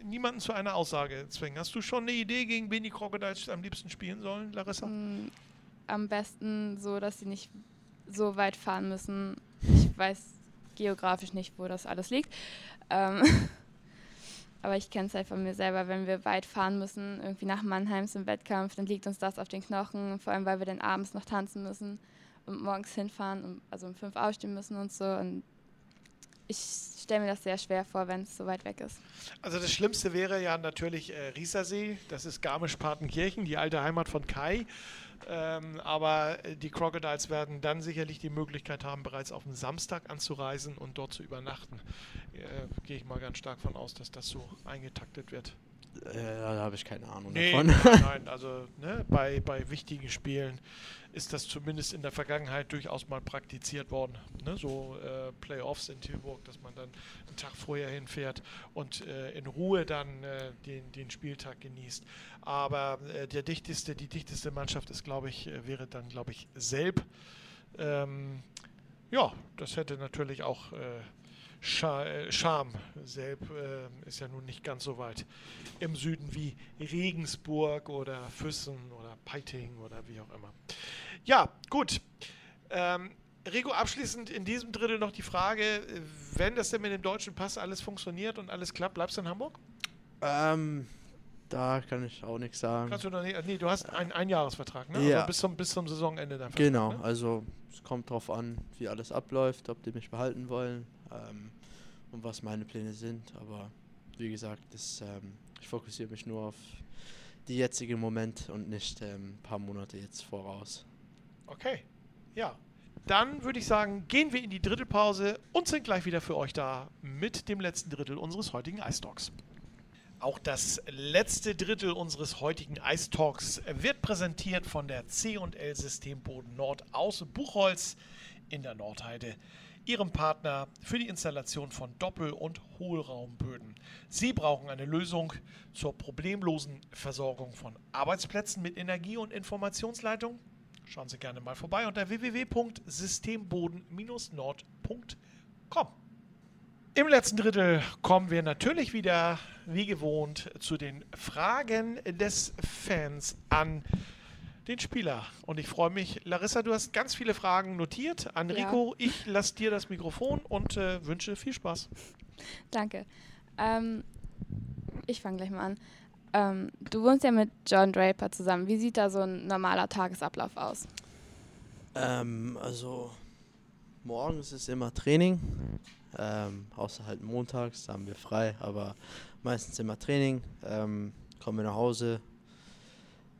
niemanden zu einer Aussage zwingen. Hast du schon eine Idee, gegen wen die Crocodiles am liebsten spielen sollen, Larissa? Mm, am besten so, dass sie nicht so weit fahren müssen. Ich weiß geografisch nicht, wo das alles liegt. Ähm aber ich kenne es halt von mir selber, wenn wir weit fahren müssen, irgendwie nach Mannheim zum Wettkampf, dann liegt uns das auf den Knochen, vor allem weil wir dann abends noch tanzen müssen und morgens hinfahren, und, also um fünf aufstehen müssen und so. Und ich stelle mir das sehr schwer vor, wenn es so weit weg ist. Also das Schlimmste wäre ja natürlich äh, Riesersee, das ist Garmisch-Partenkirchen, die alte Heimat von Kai. Ähm, aber äh, die Crocodiles werden dann sicherlich die Möglichkeit haben, bereits auf dem Samstag anzureisen und dort zu übernachten. Äh, Gehe ich mal ganz stark von aus, dass das so eingetaktet wird. Äh, da habe ich keine Ahnung Nee, davon. nein, nein, also ne, bei, bei wichtigen Spielen ist das zumindest in der Vergangenheit durchaus mal praktiziert worden. Ne, so äh, Playoffs in Tilburg, dass man dann einen Tag vorher hinfährt und äh, in Ruhe dann äh, den, den Spieltag genießt. Aber äh, der dichteste, die dichteste Mannschaft ist, glaube ich, äh, wäre dann, glaube ich, Selb. Ähm, ja, das hätte natürlich auch äh, Scha Charme. Selb äh, ist ja nun nicht ganz so weit im Süden wie Regensburg oder Füssen oder Peiting oder wie auch immer. Ja, gut. Ähm, Rico, abschließend in diesem Drittel noch die Frage, äh, wenn das denn mit dem deutschen Pass alles funktioniert und alles klappt, bleibst du in Hamburg? Ähm, da kann ich auch nichts sagen. Kannst du noch nicht, nee, du hast einen Einjahresvertrag, ne? Ja. Also bis zum, bis zum Saisonende dann. Genau, Ne? also es kommt drauf an, wie alles abläuft, ob die mich behalten wollen ähm, und was meine Pläne sind. Aber wie gesagt, das, ähm, ich fokussiere mich nur auf die jetzige Moment und nicht ähm, ein paar Monate jetzt voraus. Okay, ja. Dann würde ich sagen, gehen wir in die Drittelpause und sind gleich wieder für euch da mit dem letzten Drittel unseres heutigen Ice Talks. Auch das letzte Drittel unseres heutigen Ice Talks wird präsentiert von der C&L Systemboden Nord aus Buchholz in der Nordheide, ihrem Partner für die Installation von Doppel- und Hohlraumböden. Sie brauchen eine Lösung zur problemlosen Versorgung von Arbeitsplätzen mit Energie- und Informationsleitung? Schauen Sie gerne mal vorbei unter www.systemboden-nord.com. Im letzten Drittel kommen wir natürlich wieder, wie gewohnt, zu den Fragen des Fans an den Spieler. Und ich freue mich, Larissa, du hast ganz viele Fragen notiert. An Ja. Rico, ich lasse dir das Mikrofon und äh, wünsche viel Spaß. Danke. Ähm, ich fange gleich mal an. Ähm, du wohnst ja mit John Draper zusammen. Wie sieht da so ein normaler Tagesablauf aus? Ähm, also morgens ist immer Training, ähm, außer halt montags, da haben wir frei, aber meistens immer Training. Ähm, kommen wir nach Hause,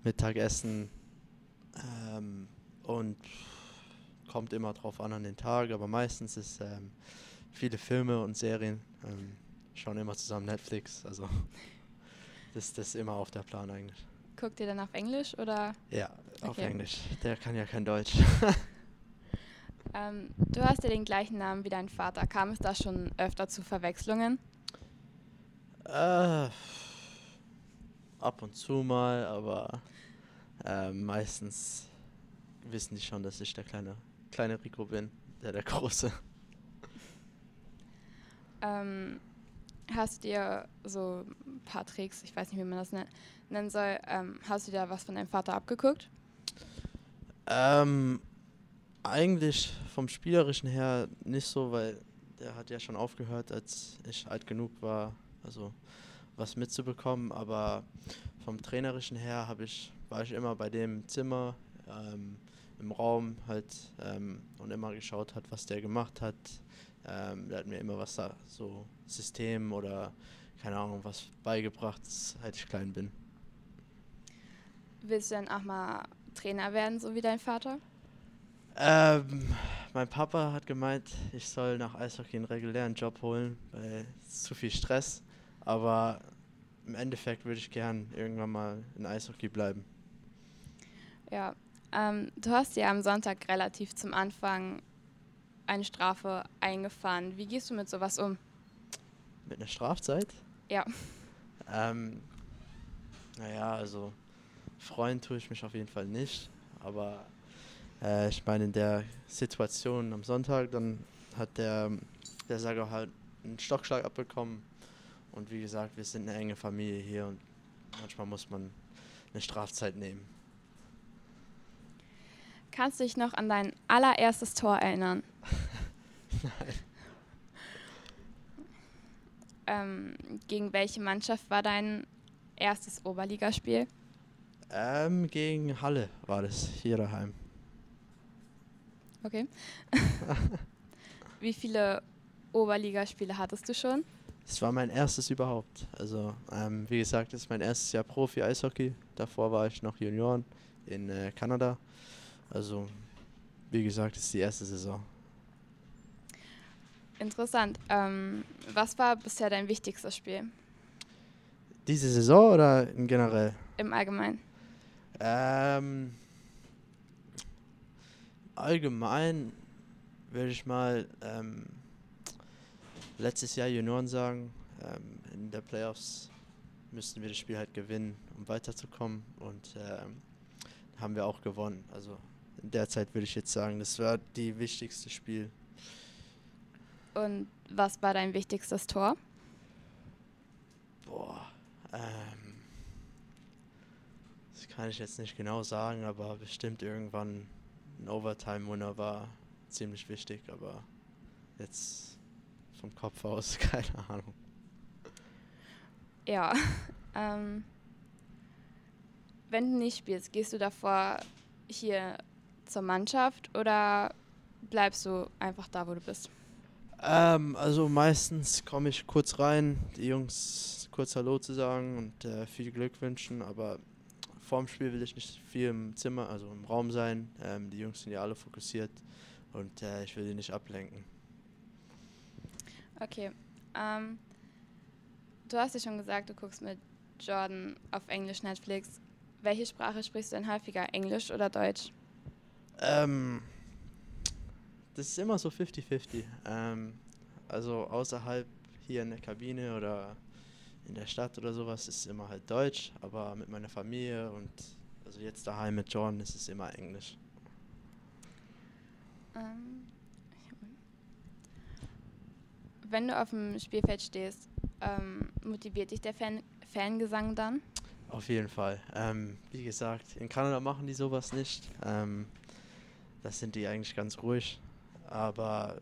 Mittagessen ähm, und kommt immer drauf an an den Tag, aber meistens ist ähm, viele Filme und Serien, ähm, schauen immer zusammen Netflix, also das, das ist immer auf der Plan eigentlich. Guckt ihr dann auf Englisch oder? Ja, auf Okay. Englisch. Der kann ja kein Deutsch. Ähm, du hast ja den gleichen Namen wie dein Vater. Kam es da schon öfter zu Verwechslungen? Äh, ab und zu mal, aber äh, meistens wissen die schon, dass ich der kleine, kleine Rico bin, der der große. Ähm, hast du dir so ein paar Tricks, ich weiß nicht, wie man das nen- nennen soll, ähm, hast du dir da was von deinem Vater abgeguckt? Ähm, eigentlich vom Spielerischen her nicht so, weil der hat ja schon aufgehört, als ich alt genug war, also was mitzubekommen, aber vom Trainerischen her habe ich, war ich immer bei dem im Zimmer, ähm, im Raum halt ähm, und immer geschaut hat, was der gemacht hat. Ähm, der hat mir immer was da, so System oder keine Ahnung, was beigebracht, seit ich klein bin. Willst du dann auch mal Trainer werden, so wie dein Vater? Ähm, mein Papa hat gemeint, ich soll nach Eishockey einen regulären Job holen, weil es zu viel Stress. Aber im Endeffekt würde ich gern irgendwann mal in Eishockey bleiben. Ja. Ähm, du hast ja am Sonntag relativ zum Anfang eine Strafe eingefahren. Wie gehst du mit sowas um? Mit einer Strafzeit? Ja. Ähm, naja, also freuen tue ich mich auf jeden Fall nicht. Aber äh, ich meine, in der Situation am Sonntag, dann hat der, der Sager halt einen Stockschlag abbekommen. Und wie gesagt, wir sind eine enge Familie hier und manchmal muss man eine Strafzeit nehmen. Kannst du dich noch an dein allererstes Tor erinnern? Nein. Ähm, gegen welche Mannschaft war dein erstes Oberligaspiel? Ähm, gegen Halle war das, hier daheim. Okay. Wie viele Oberligaspiele hattest du schon? Das war mein erstes überhaupt. Also, ähm, wie gesagt, das ist mein erstes Jahr Profi-Eishockey. Davor war ich noch Junioren in äh, Kanada. Also, wie gesagt, ist die erste Saison. Interessant. Ähm, was war bisher dein wichtigstes Spiel Diese Saison oder generell? im Allgemeinen? Ähm, allgemein würde ich mal ähm, letztes Jahr Junioren sagen. Ähm, in der Playoffs müssten wir das Spiel halt gewinnen, um weiterzukommen. Und ähm, haben wir auch gewonnen. Also in der Zeit würde ich jetzt sagen, das war die wichtigste Spiel. Und was war dein wichtigstes Tor? Boah, ähm, das kann ich jetzt nicht genau sagen, aber bestimmt irgendwann ein Overtime-Winner war ziemlich wichtig, aber jetzt vom Kopf aus keine Ahnung. Ja. ähm, wenn du nicht spielst, gehst du davor hier zur Mannschaft oder bleibst du einfach da, wo du bist? Ähm, also meistens komme ich kurz rein, die Jungs kurz Hallo zu sagen und äh, viel Glück wünschen, aber vorm Spiel will ich nicht viel im Zimmer, also im Raum sein. Ähm, die Jungs sind ja alle fokussiert und äh, ich will die nicht ablenken. Okay. Ähm, du hast ja schon gesagt, du guckst mit Jordan auf Englisch Netflix. Welche Sprache sprichst du denn häufiger, Englisch oder Deutsch? Ähm, das ist immer so 50-50. Ähm, also außerhalb hier in der Kabine oder in der Stadt oder sowas ist es immer halt Deutsch, aber mit meiner Familie und also jetzt daheim mit John ist es immer Englisch. Ähm, wenn du auf dem Spielfeld stehst, ähm, motiviert dich der Fan Fangesang dann? Auf jeden Fall. Ähm, wie gesagt, in Kanada machen die sowas nicht. Das sind die eigentlich ganz ruhig. Aber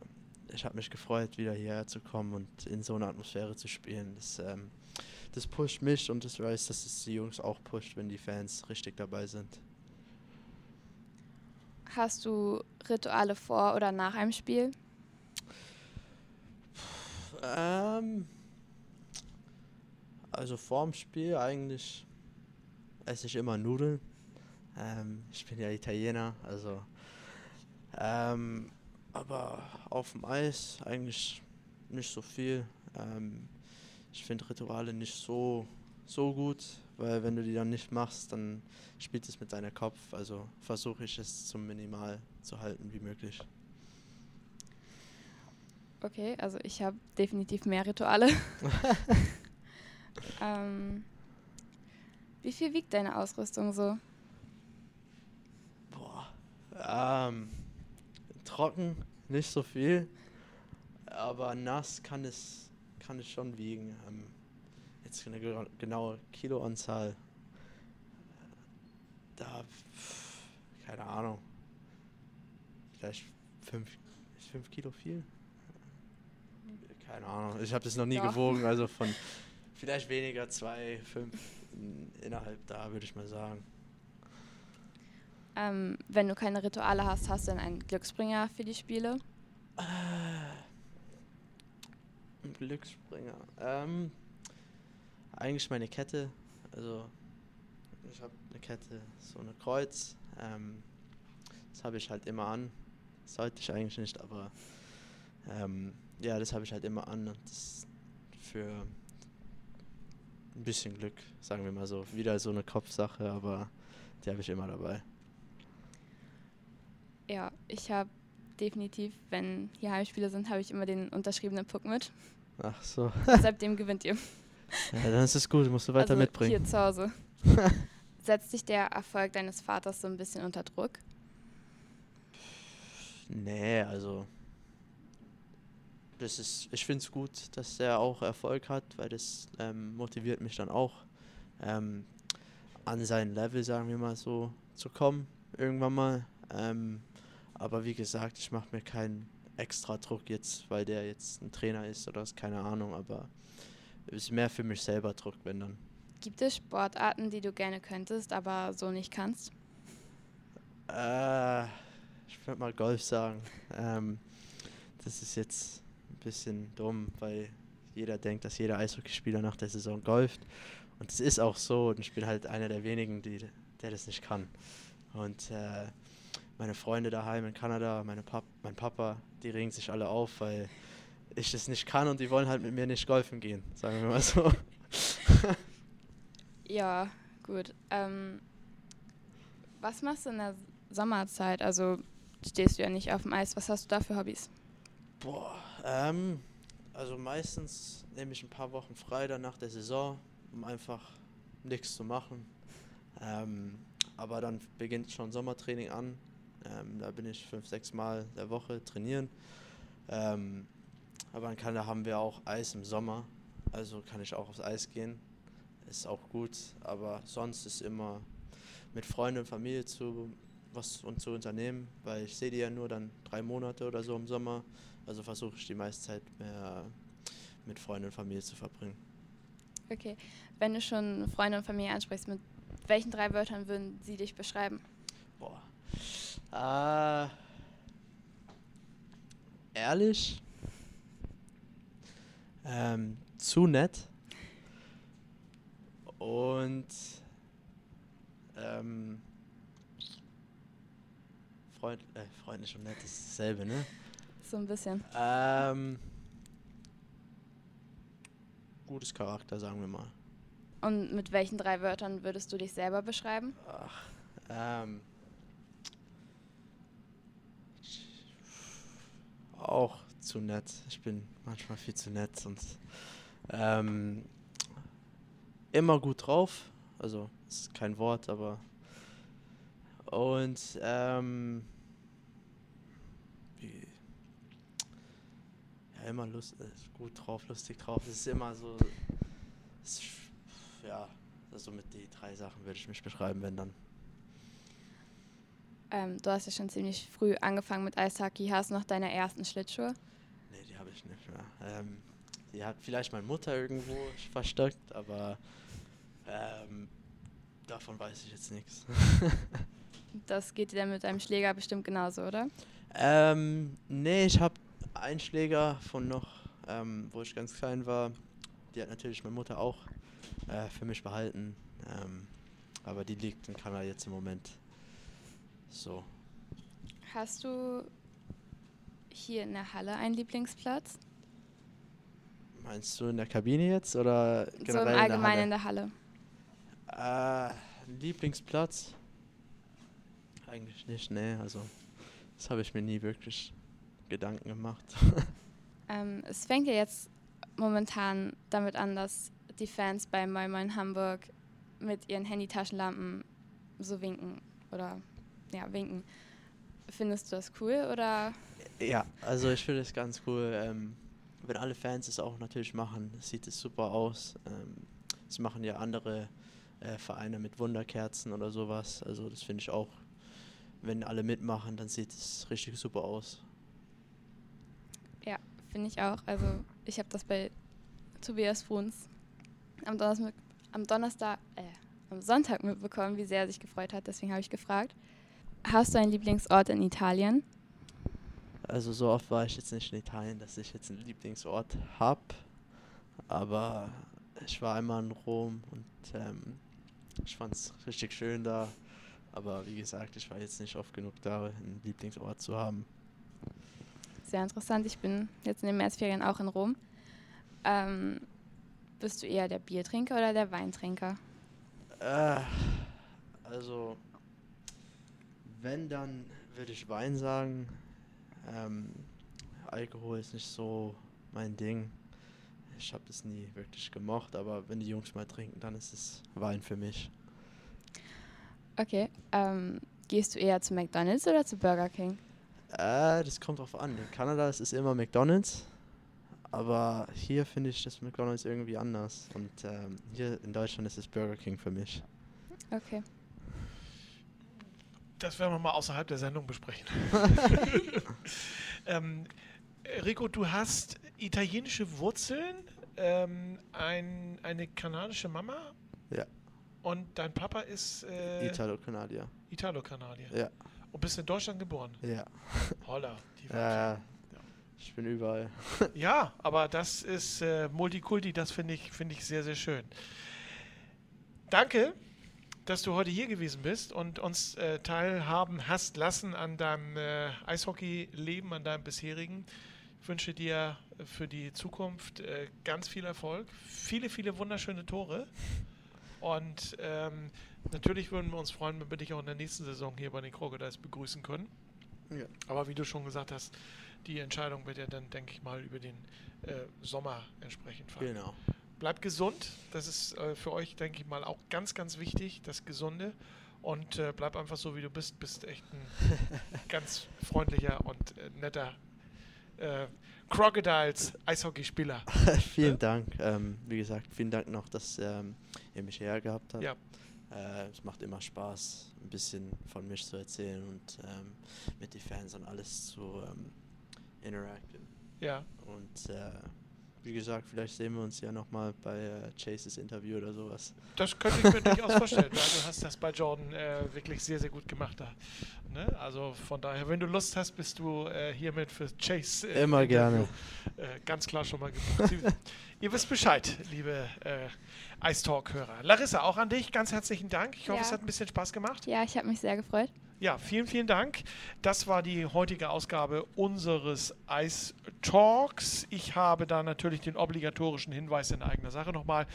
ich habe mich gefreut, wieder hierher zu kommen und in so einer Atmosphäre zu spielen. Das, ähm, das pusht mich und ich weiß, dass es die Jungs auch pusht, wenn die Fans richtig dabei sind. Hast du Rituale vor oder nach einem Spiel? Ähm, also vorm Spiel eigentlich esse ich immer Nudeln. Ähm, ich bin ja Italiener, also ähm, aber auf dem Eis eigentlich nicht so viel. Ähm, ich finde Rituale nicht so, so gut, weil wenn du die dann nicht machst, dann spielt es mit deinem Kopf. Also versuche ich es so minimal zu halten wie möglich. Okay, also ich habe definitiv mehr Rituale. ähm, wie viel wiegt deine Ausrüstung so? Boah. Ähm, trocken nicht so viel, aber nass kann es, kann es schon wiegen. Ähm, jetzt eine ge- genaue Kiloanzahl, da, pff, keine Ahnung, vielleicht fünf, ist fünf Kilo viel? Keine Ahnung, ich habe das noch nie Ja. gewogen, also von vielleicht weniger, zwei, fünf, in, innerhalb da würde ich mal sagen. Ähm, wenn du keine Rituale hast, hast du dann einen Glücksbringer für die Spiele? Ein Glücksspringer. Ähm, eigentlich meine Kette. Also ich habe eine Kette, so eine Kreuz. Ähm, das habe ich halt immer an. Sollte ich eigentlich nicht, aber ähm, ja, das habe ich halt immer an. Und das für ein bisschen Glück, sagen wir mal so. Wieder so eine Kopfsache, aber die habe ich immer dabei. Ich habe definitiv, wenn hier Heimspiele sind, habe ich immer den unterschriebenen Puck mit. Ach so. Seitdem gewinnt ihr. Ja, dann ist es gut, musst du weiter also mitbringen. Hier zu Hause. Setzt dich der Erfolg deines Vaters so ein bisschen unter Druck? Nee, also. Das ist, ich finde es gut, dass er auch Erfolg hat, weil das ähm, motiviert mich dann auch, ähm, an sein Level, sagen wir mal so, zu kommen, irgendwann mal. Ähm, aber wie gesagt, ich mache mir keinen extra Druck jetzt, weil der jetzt ein Trainer ist oder ist, keine Ahnung, aber es ist mehr für mich selber Druck, wenn dann. Gibt es Sportarten, die du gerne könntest, aber so nicht kannst? Äh, ich würde mal Golf sagen. Ähm, das ist jetzt ein bisschen dumm, weil jeder denkt, dass jeder Eishockeyspieler nach der Saison golft. Und es ist auch so. Und ich bin halt einer der wenigen, die, der das nicht kann. Und äh, meine Freunde daheim in Kanada, meine Pap mein Papa, die regen sich alle auf, weil ich das nicht kann und die wollen halt mit mir nicht golfen gehen, sagen wir mal so. Ja, gut. Ähm, was machst du in der Sommerzeit? Also stehst du ja nicht auf dem Eis. Was hast du da für Hobbys? Boah, ähm, also meistens nehme ich ein paar Wochen frei dann nach der Saison, um einfach nichts zu machen. Ähm, aber dann beginnt schon Sommertraining an. Ähm, da bin ich fünf, sechs Mal der Woche trainieren. Ähm, aber in Kanada haben wir auch Eis im Sommer, also kann ich auch aufs Eis gehen. Ist auch gut, aber sonst ist immer mit Freunden und Familie zu was und zu unternehmen, weil ich sehe die ja nur dann drei Monate oder so im Sommer. Also versuche ich die meiste Zeit mehr mit Freunden und Familie zu verbringen. Okay. Wenn du schon Freunde und Familie ansprichst, mit welchen drei Wörtern würden sie dich beschreiben? Boah. Äh, ehrlich. Ähm, zu nett. Und ähm, Freund, äh, freundlich und nett ist dasselbe, ne? So ein bisschen. Ähm, gutes Charakter, sagen wir mal. Und mit welchen drei Wörtern würdest du dich selber beschreiben? Ach, ähm, auch zu nett. Ich bin manchmal viel zu nett und ähm, immer gut drauf. Also, ist kein Wort, aber. Und, ähm, ja, immer lust, äh, gut drauf, lustig drauf. Es ist immer so, ist- ja, also mit die drei Sachen würde ich mich beschreiben, wenn dann. Ähm, du hast ja schon ziemlich früh angefangen mit Eishockey. Hast du noch deine ersten Schlittschuhe? Nee, die habe ich nicht mehr. Ähm, die hat vielleicht meine Mutter irgendwo versteckt, aber ähm, davon weiß ich jetzt nichts. Das geht dir dann mit deinem Schläger bestimmt genauso, oder? ähm, nee, ich habe einen Schläger von noch, ähm, wo ich ganz klein war. Die hat natürlich meine Mutter auch äh, für mich behalten. Ähm, aber die liegt in Kanada jetzt im Moment. So. Hast du hier in der Halle einen Lieblingsplatz? Meinst du in der Kabine jetzt oder so im generell Allgemeinen in in der Halle. der Halle? Äh, Lieblingsplatz? Eigentlich nicht, nee. Also, das habe ich mir nie wirklich Gedanken gemacht. Ähm, es fängt ja jetzt momentan damit an, dass die Fans bei Moin Moin Hamburg mit ihren Handytaschenlampen so winken oder ja, winken. Findest du das cool oder ja, also ich finde es ganz cool, ähm, wenn alle Fans es auch natürlich machen, sieht es super aus. Ähm, das machen ja andere äh, Vereine mit Wunderkerzen oder sowas. Also das finde ich auch, wenn alle mitmachen, dann sieht es richtig super aus. ja, finde ich auch. Also ich habe das bei Tobias Bruns am Donnerstag, am Donnerstag, äh, am Sonntag mitbekommen, wie sehr er sich gefreut hat. Deswegen habe ich gefragt. Hast du einen Lieblingsort in Italien? Also so oft war ich jetzt nicht in Italien, dass ich jetzt einen Lieblingsort habe. Aber ich war einmal in Rom und ähm, ich fand es richtig schön da. Aber wie gesagt, ich war jetzt nicht oft genug da, einen Lieblingsort zu haben. Sehr interessant. Ich bin jetzt in den Märzferien auch in Rom. Ähm, bist du eher der Biertrinker oder der Weintrinker? Äh, also, wenn, dann würde ich Wein sagen. Ähm, Alkohol ist nicht so mein Ding. Ich habe das nie wirklich gemocht, aber wenn die Jungs mal trinken, dann ist es Wein für mich. Okay. Ähm, gehst du eher zu McDonald's oder zu Burger King? Äh, das kommt drauf an. In Kanada ist es immer McDonalds, aber hier finde ich das McDonalds irgendwie anders. Und ähm, hier in Deutschland ist es Burger King für mich. Okay. Das werden wir mal außerhalb der Sendung besprechen. ähm, Rico, du hast italienische Wurzeln, ähm, ein, eine kanadische Mama Ja, und dein Papa ist äh, Italo-Kanadier. Italo-Kanadier. Ja, Und bist in Deutschland geboren. ja. Holla. Die Ja, ja. Ja. Ich bin überall. Ja, aber das ist äh, Multikulti, das finde ich, finde ich sehr, sehr schön. Danke dass du heute hier gewesen bist und uns äh, teilhaben hast lassen an deinem äh, Eishockey-Leben, an deinem bisherigen. Ich wünsche dir für die Zukunft äh, ganz viel Erfolg, viele, viele wunderschöne Tore. Und ähm, natürlich würden wir uns freuen, wenn wir dich auch in der nächsten Saison hier bei den Crocodiles begrüßen können. Ja. Aber wie du schon gesagt hast, die Entscheidung wird ja dann, denke ich mal, über den äh, Sommer entsprechend fallen. Genau. Bleibt gesund, das ist äh, für euch, denke ich mal, auch ganz, ganz wichtig, das Gesunde. Und äh, bleib einfach so, wie du bist. Bist echt ein ganz freundlicher und äh, netter äh, Crocodiles Eishockeyspieler. vielen? Dank. Ähm, wie gesagt, vielen Dank noch, dass ähm, ihr mich hierher gehabt habt. Ja. Äh, es macht immer Spaß, ein bisschen von mich zu erzählen und ähm, mit den Fans und alles zu ähm, interacten. Ja, Und äh, wie gesagt, vielleicht sehen wir uns ja nochmal bei äh, Chases Interview oder sowas. das könnte ich mir durchaus vorstellen, weil du hast das bei Jordan äh, wirklich sehr, sehr gut gemacht da. Ne? Also von daher, wenn du Lust hast, bist du äh, hiermit für Chase. äh, Immer Interview, Äh, ganz klar schon mal. Sie- Ihr wisst Bescheid, liebe äh, Ice Talk-Hörer. Larissa, auch an dich ganz herzlichen Dank. Ich hoffe, Ja. es hat ein bisschen Spaß gemacht. Ja, ich habe mich sehr gefreut. Ja, vielen, vielen Dank. Das war die heutige Ausgabe unseres Ice Talks. Ich habe da natürlich den obligatorischen Hinweis in eigener Sache nochmal.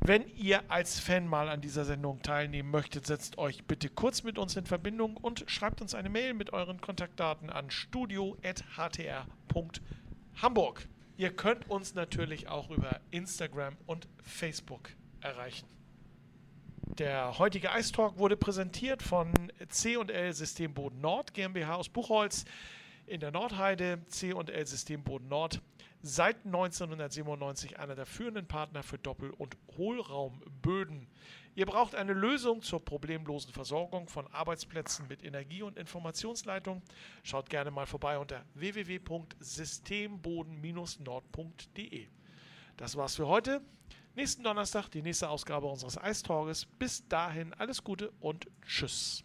Wenn ihr als Fan mal an dieser Sendung teilnehmen möchtet, setzt euch bitte kurz mit uns in Verbindung und schreibt uns eine Mail mit euren Kontaktdaten an studio.htr.hamburg. Ihr könnt uns natürlich auch über Instagram und Facebook erreichen. Der heutige Ice Talk wurde präsentiert von C&L Systemboden Nord GmbH aus Buchholz in der Nordheide. C&L Systemboden Nord seit 1997 einer der führenden Partner für Doppel- und Hohlraumböden. Ihr braucht eine Lösung zur problemlosen Versorgung von Arbeitsplätzen mit Energie- und Informationsleitung. Schaut gerne mal vorbei unter www.systemboden-nord.de. Das war's für heute. Nächsten Donnerstag die nächste Ausgabe unseres Eistorges. Bis dahin alles Gute und Tschüss.